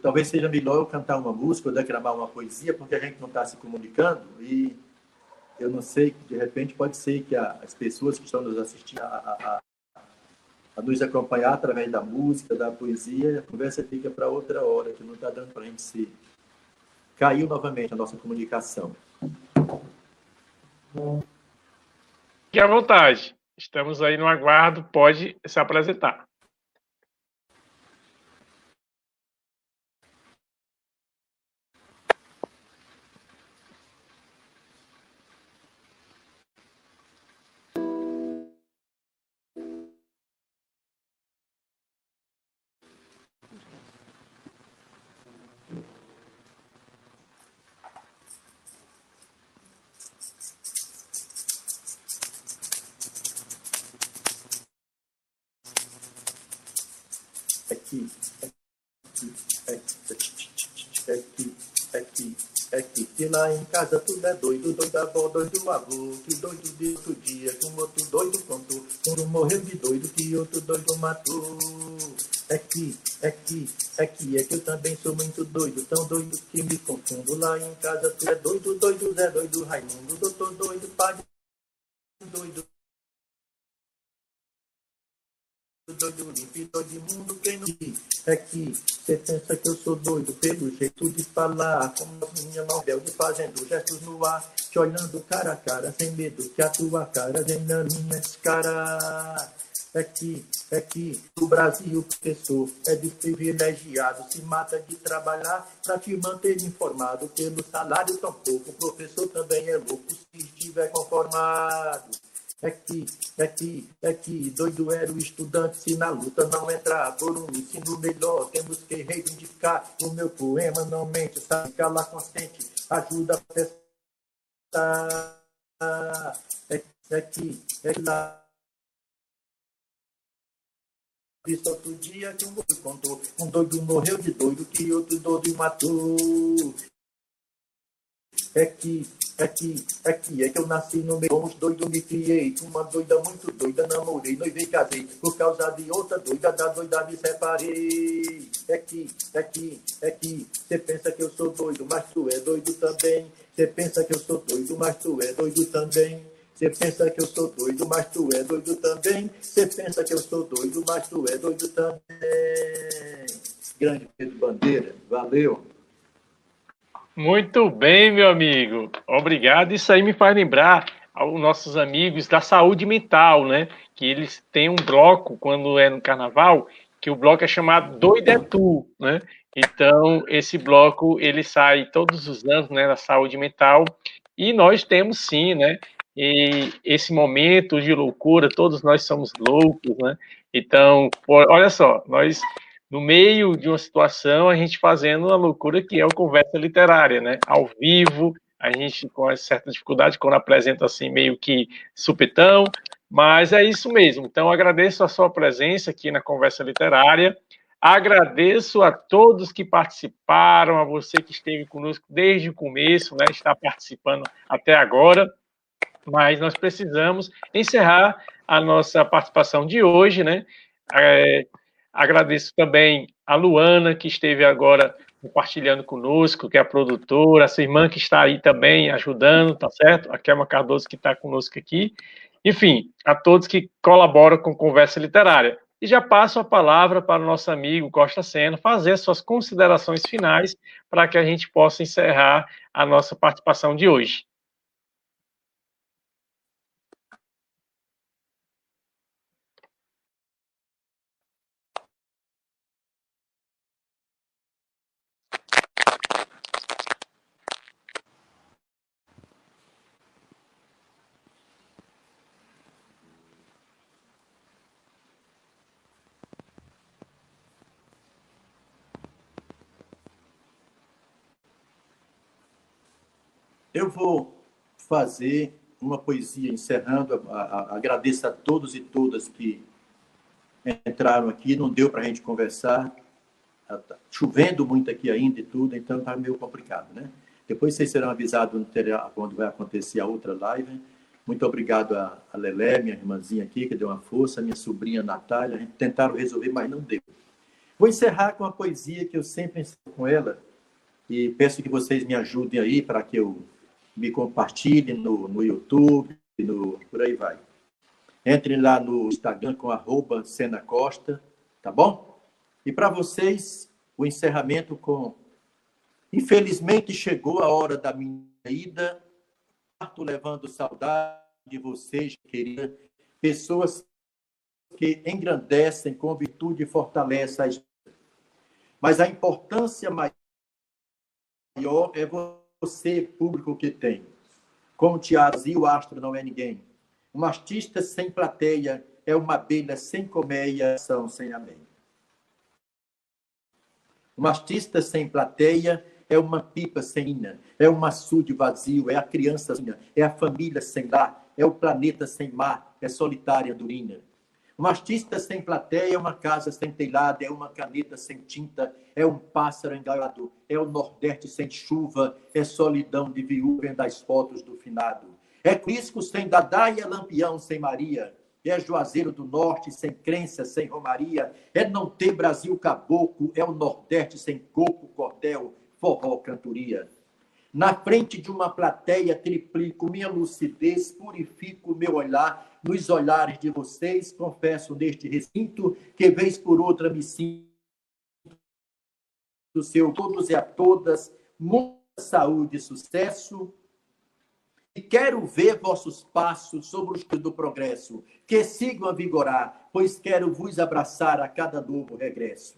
Talvez seja melhor eu cantar uma música ou declamar uma poesia, porque a gente não está se comunicando e eu não sei, de repente pode ser que a, as pessoas que estão nos assistindo a, a, a, nos acompanhar através da música, da poesia, a conversa fica para outra hora, que não está dando para a gente se... Caiu novamente a nossa comunicação. Fique à vontade. Estamos aí no aguardo, pode se apresentar. Lá em casa tudo é doido, doido avó, doido avô, que doido de outro dia, que um outro doido contou, um morreu de doido, que outro doido matou. É que, é que, é que, é que eu também sou muito doido, tão doido que me confundo. Lá em casa tu é doido, doido, Zé doido, Raimundo, doutor doido, padre doido. Doido, limpo, mundo, quem não é que você pensa que eu sou doido pelo jeito de falar, como a minha mão de fazendo gestos no ar, te olhando cara a cara, sem medo que a tua cara venha na minha cara. é que, é que o Brasil, professor, é desprivilegiado, se mata de trabalhar para te manter informado pelo salário tão pouco. O professor também é louco se estiver conformado. É que, é que, é que doido era o estudante se na luta não entrar por um ensino melhor. Temos que reivindicar. O meu poema não mente, sabe calar consciente, ajuda a prestar. É, é que, é que lá Visto outro dia que um doido contou. Um doido morreu de doido que outro doido matou. É que, é que, é que, é que eu nasci no meio com os doidos, me criei. Uma doida muito doida, namorei, noivei, casei. Por causa de outra doida, da doida me separei. É que, é que, é que, você pensa que eu sou doido, mas tu é doido também. Você pensa que eu sou doido, mas tu é doido também. Você pensa que eu sou doido, mas tu é doido também. Você pensa que eu sou doido, mas tu é doido também. Grande Pedro Bandeira, valeu. Muito bem, meu amigo. Obrigado. Isso aí me faz lembrar aos nossos amigos da saúde mental, né? Que eles têm um bloco quando é no carnaval, que o bloco é chamado Doido é né? Então, esse bloco, ele sai todos os anos, né, da saúde mental, e nós temos sim, né, e esse momento de loucura, todos nós somos loucos, né? Então, olha só, nós no meio de uma situação, a gente fazendo uma loucura que é o conversa literária, né? Ao vivo, a gente com certa dificuldade quando apresenta assim meio que supetão, mas é isso mesmo. Então, agradeço a sua presença aqui na conversa literária. Agradeço a todos que participaram, a você que esteve conosco desde o começo, né? Está participando até agora mas nós precisamos encerrar a nossa participação de hoje, né? É, agradeço também a Luana, que esteve agora compartilhando conosco, que é a produtora, sua irmã que está aí também ajudando, tá certo? A Kelma Cardoso que está conosco aqui. Enfim, a todos que colaboram com Conversa Literária. E já passo a palavra para o nosso amigo Costa Sena fazer suas considerações finais para que a gente possa encerrar a nossa participação de hoje. Eu vou fazer uma poesia encerrando. agradeço a todos e todas que entraram aqui. Não deu para a gente conversar. Tá chovendo muito aqui ainda e tudo, então está meio complicado, né? Depois vocês serão avisados quando vai acontecer a outra live. Muito obrigado a, a Lelé, minha irmãzinha aqui, que deu uma força, minha sobrinha Natália. A gente tentaram resolver, mas não deu. Vou encerrar com uma poesia que eu sempre encerro com ela e peço que vocês me ajudem aí para que eu me compartilhe no, no YouTube, no, por aí vai. Entre lá no Instagram com arroba Sena Costa, tá bom? E para vocês, o encerramento com Infelizmente chegou a hora da minha ida, parto levando saudade de vocês, querida, pessoas que engrandecem com virtude e fortalecem a Mas a importância maior é você, público que tem. Como Tiazi, o astro não é ninguém. Um artista sem plateia é uma abelha sem colmeia, são sem amém. Um artista sem plateia é uma pipa sem ina, é um açude vazio, é a criança, é a família sem lar, é o planeta sem mar, é solitária durina. Um artista sem plateia é uma casa sem telhado, é uma caneta sem tinta, é um pássaro engalado, é o Nordeste sem chuva, é solidão de viúva das fotos do finado. É Crisco sem Dadaia, Lampião sem Maria, é Juazeiro do Norte sem crença, sem romaria, é não ter Brasil caboclo, é o Nordeste sem coco, cordel, forró, cantoria. Na frente de uma plateia, triplico minha lucidez, purifico meu olhar nos olhares de vocês. Confesso neste recinto que, vez por outra, me sinto do seu todos e a todas, muita saúde e sucesso. E quero ver vossos passos sobre os do progresso, que sigam a vigorar, pois quero vos abraçar a cada novo regresso.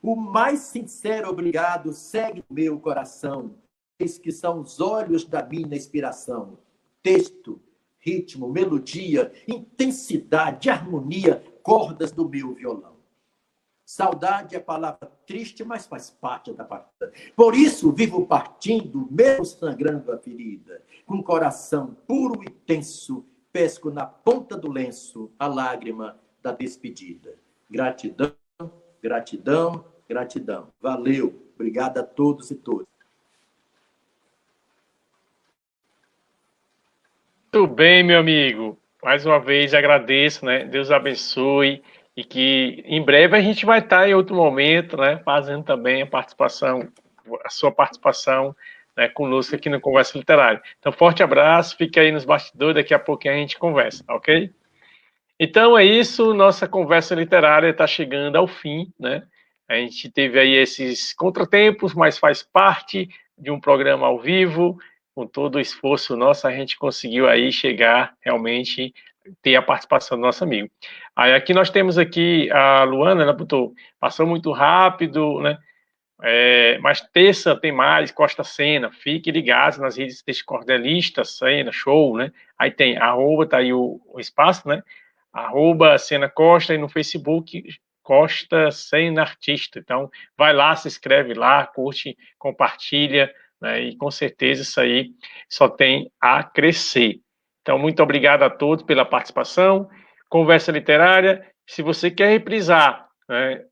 O mais sincero obrigado segue meu coração, que são os olhos da minha inspiração. Texto, ritmo, melodia, intensidade, harmonia, cordas do meu violão. Saudade é palavra triste, mas faz parte da partida. Por isso, vivo partindo, mesmo sangrando a ferida, com coração puro e tenso, pesco na ponta do lenço a lágrima da despedida. Gratidão, gratidão, gratidão. Valeu. Obrigado a todos e todas. Muito bem, meu amigo. Mais uma vez agradeço, né? Deus abençoe e que em breve a gente vai estar em outro momento, né, fazendo também a participação, a sua participação né, conosco aqui no Conversa Literária. Então, forte abraço, fique aí nos bastidores, daqui a pouquinho a gente conversa, ok? Então é isso, nossa conversa literária está chegando ao fim, né? A gente teve aí esses contratempos, mas faz parte de um programa ao vivo, com todo o esforço nosso, a gente conseguiu aí chegar realmente ter a participação do nosso amigo. Aí aqui nós temos aqui a Luana, ela botou, passou muito rápido, né? É, mas terça tem mais, Costa Cena, fique ligado nas redes desse cordelista, Cena, show, né? Aí tem arroba, tá aí o, o espaço, né? Arroba Cena Costa e no Facebook Costa Cena Artista. Então, vai lá, se inscreve lá, curte, compartilha, né? E com certeza isso aí só tem a crescer. Então, muito obrigado a todos pela participação. Conversa Literária. Se você quer reprisar, né,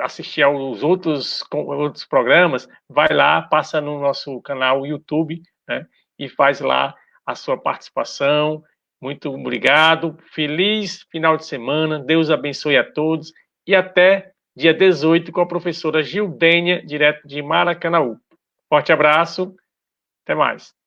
assistir aos outros, outros programas, vai lá, passa no nosso canal YouTube né, e faz lá a sua participação. Muito obrigado. Feliz final de semana. Deus abençoe a todos. E até dia 18 com a professora Gildênia, direto de Maracanaú. Forte abraço. Até mais.